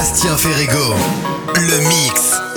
Bastien Ferrego, le mix.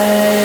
Think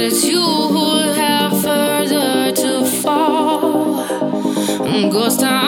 it's you who have further to fall. Mm, ghost town.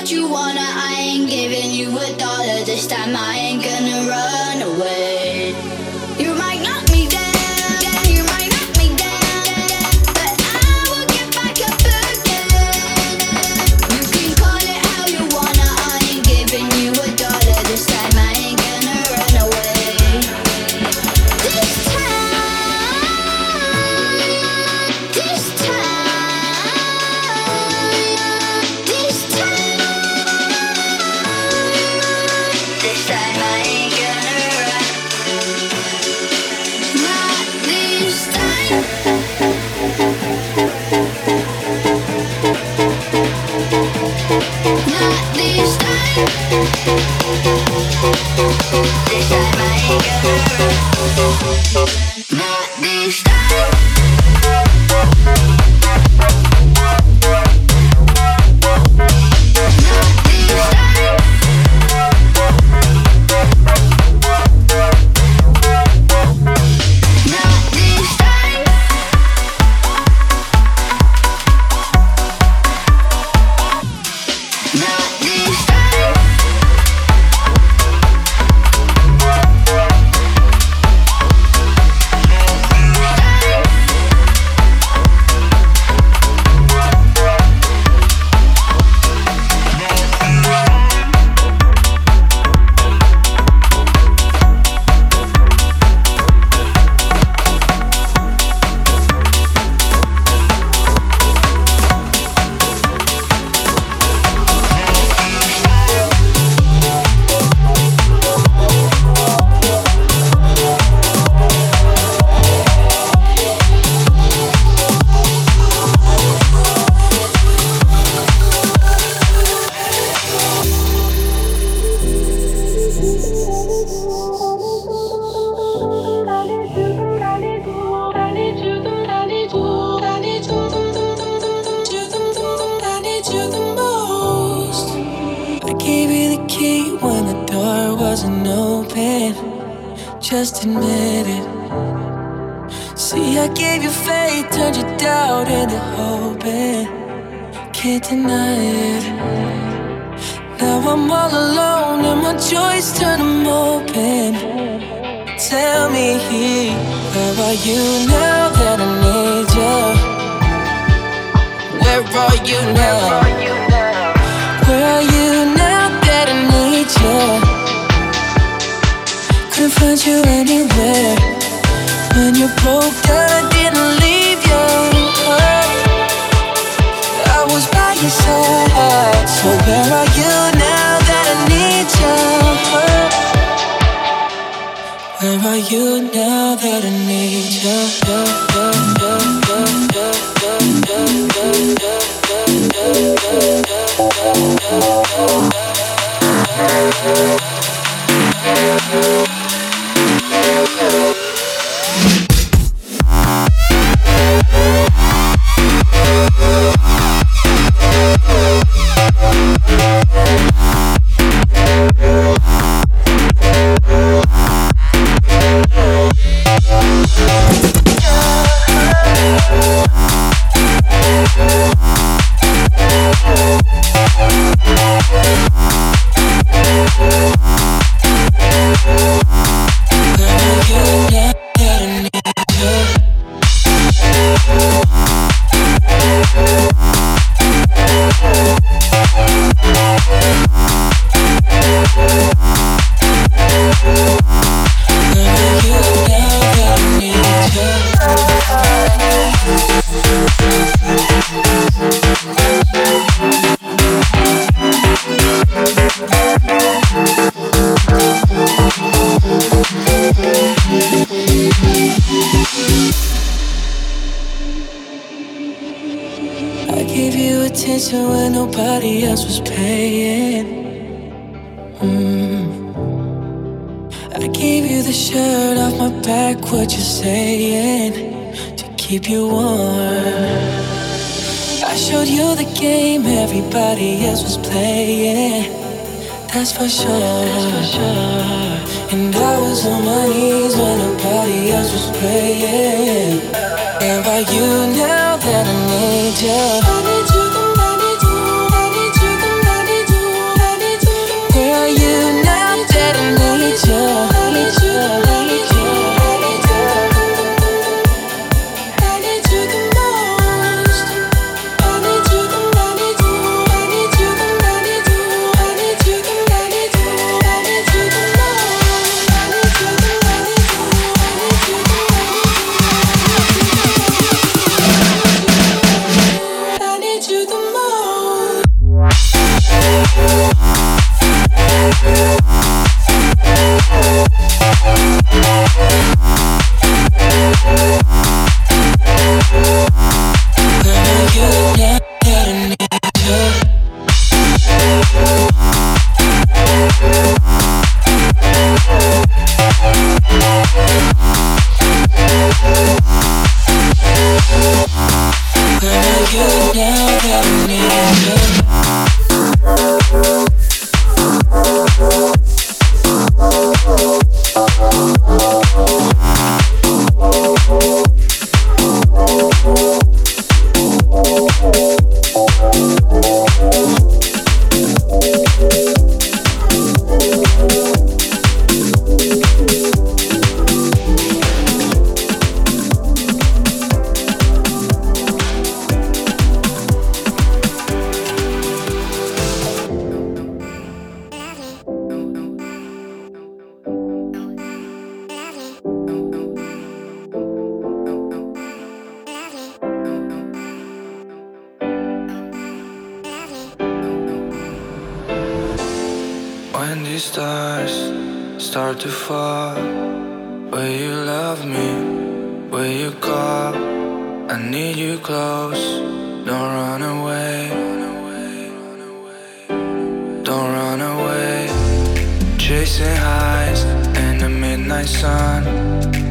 what you wanna. I ain't giving you a dollar this time. I ain't gonna stars start to fall. Will you love me? Will you call? I need you close. Don't run away. Don't run away. Chasing highs in the midnight sun.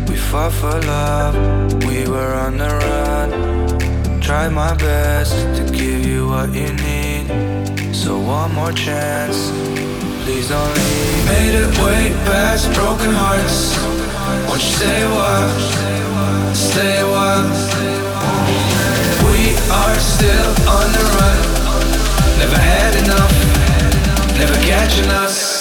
We fought for love. We were on the run. Tried my best to give you what you need. So one more chance. Please don't leave. Made it way past broken hearts. Won't you stay a while? Stay a while. We are still on the run. Never had enough. Never catching us.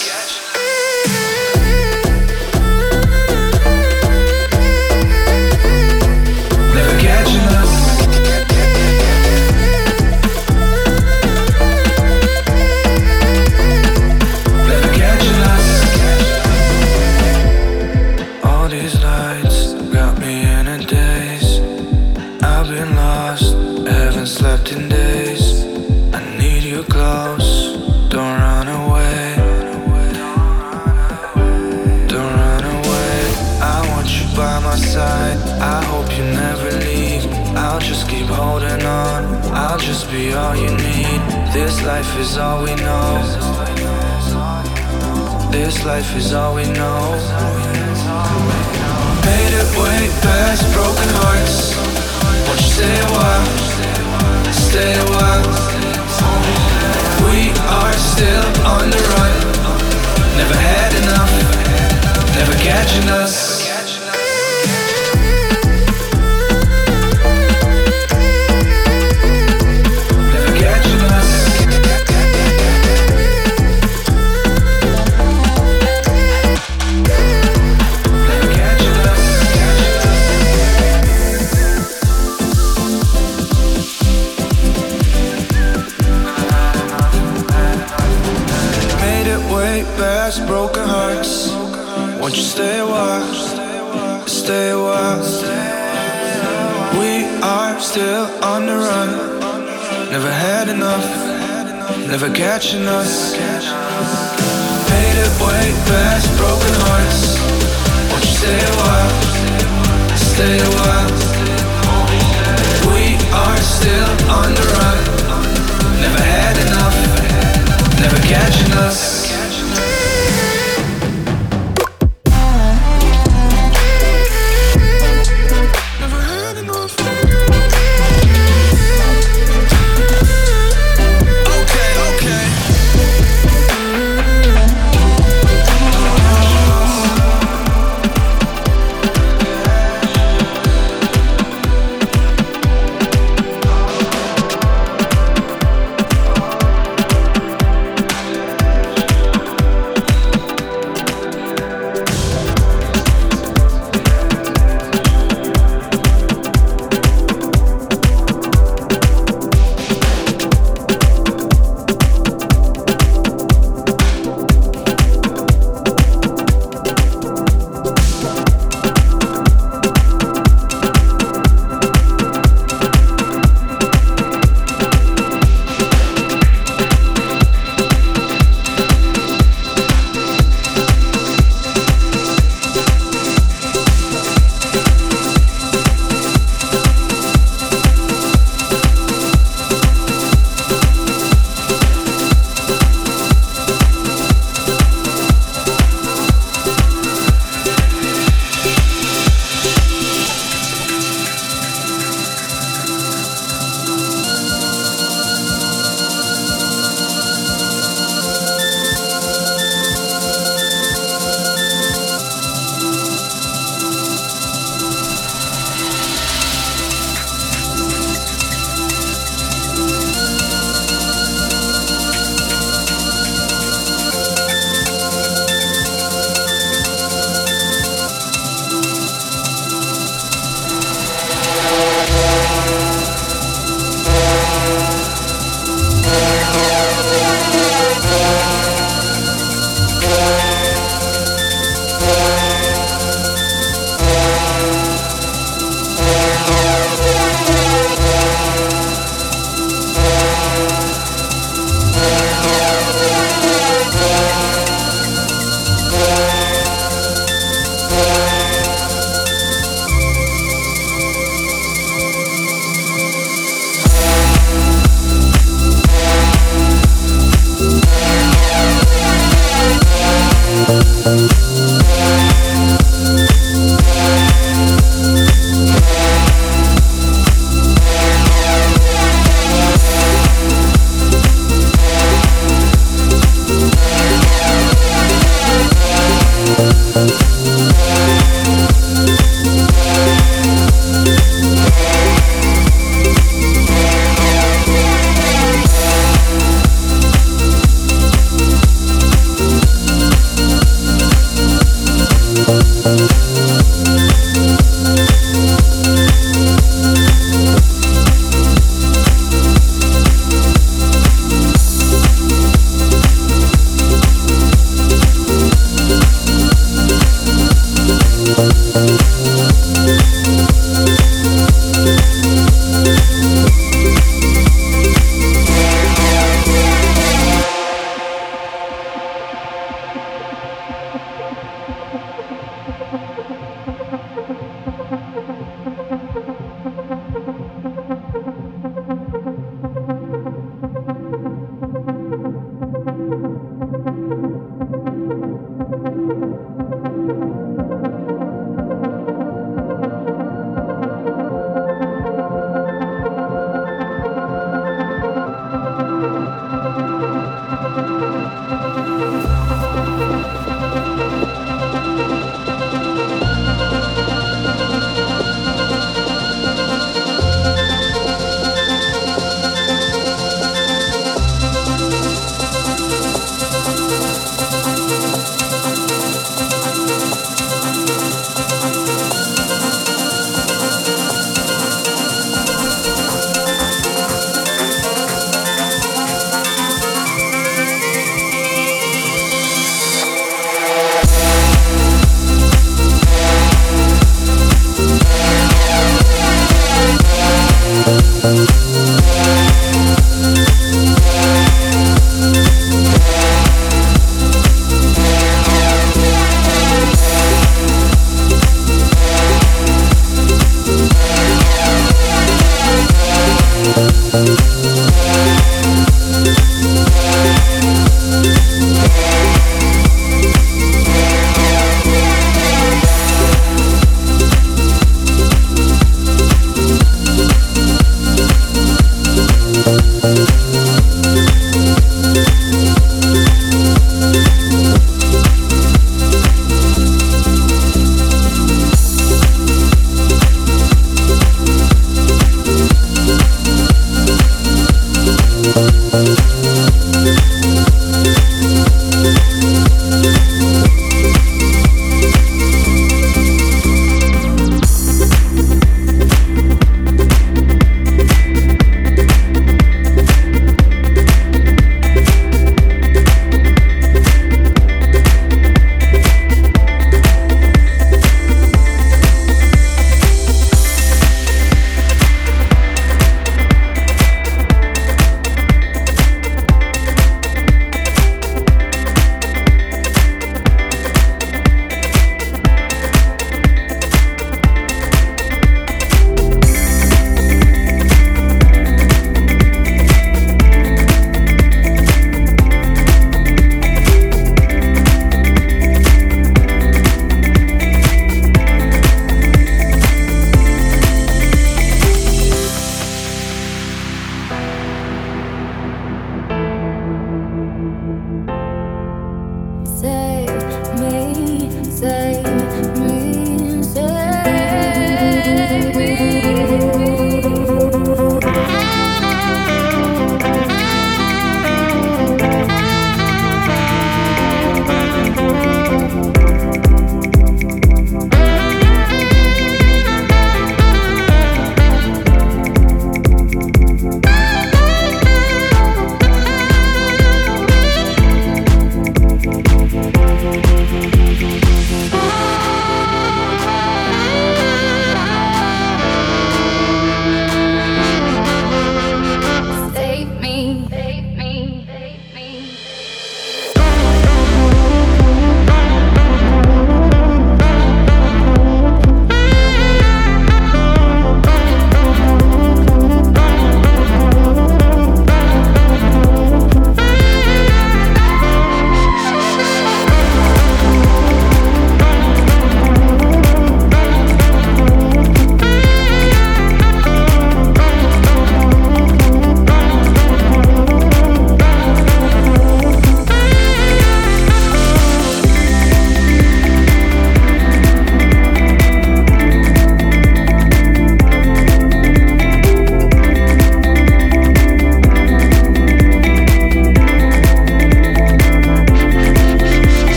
All you need. This life is all we know. This life is all we know. Made it way past broken hearts. Won't you stay a while? Stay a while. We are still on the run. Never had enough. Never catching us. Still on the run. Never had enough. Never catching us. Made it way past broken hearts. Won't you stay a while? Stay a while. We are still on the run. Never had enough. Never catching us.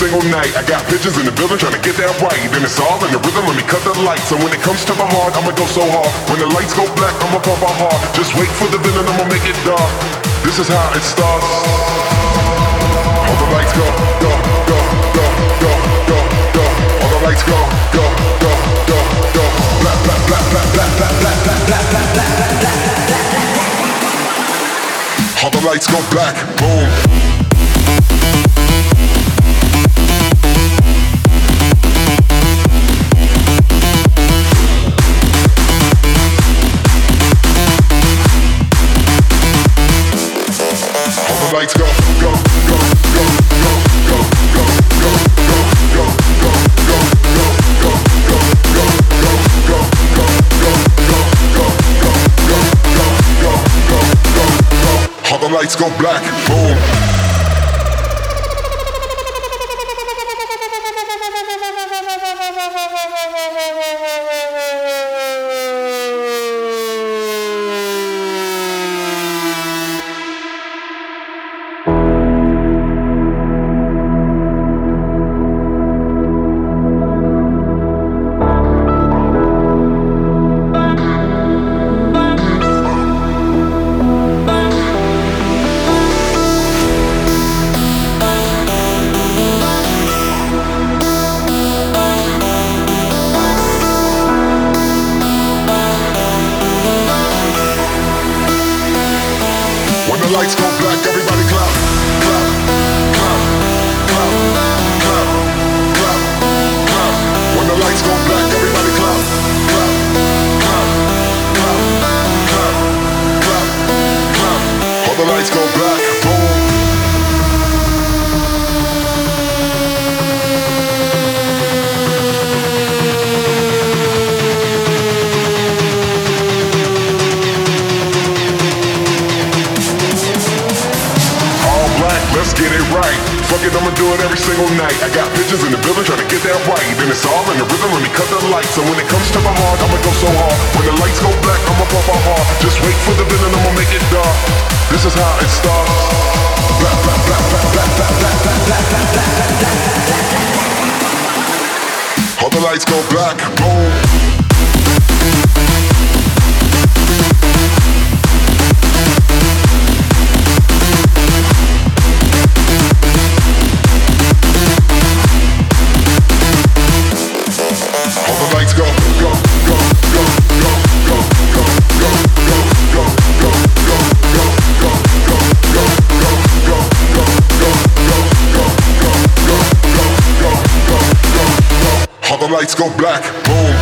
Single night. I got bitches in the building trying to get that right. Then it's all in the rhythm, let me cut the lights. And when it comes to my heart, I'ma go so hard. When the lights go black, I'ma pump my heart. Just wait for the villain, I'ma make it dark. This is how it starts. All the lights go, go, go, go, go, go, go. All the lights go, go, go, go, go. Black, black, black, black, black, black, black, black, black, black, black, black, black. All the lights go black, boom. Lights go black, boom. Get it right. Fuck it, I'ma do it every single night. I got bitches in the building trying to get that right. Then it's all in the rhythm, let me cut the lights. So when it comes to my heart, I'ma go so hard. When the lights go black, I'ma pop my heart. Just wait for the villain, I'ma make it dark. This is how it starts. All the lights go black, boom. Lights go black, boom.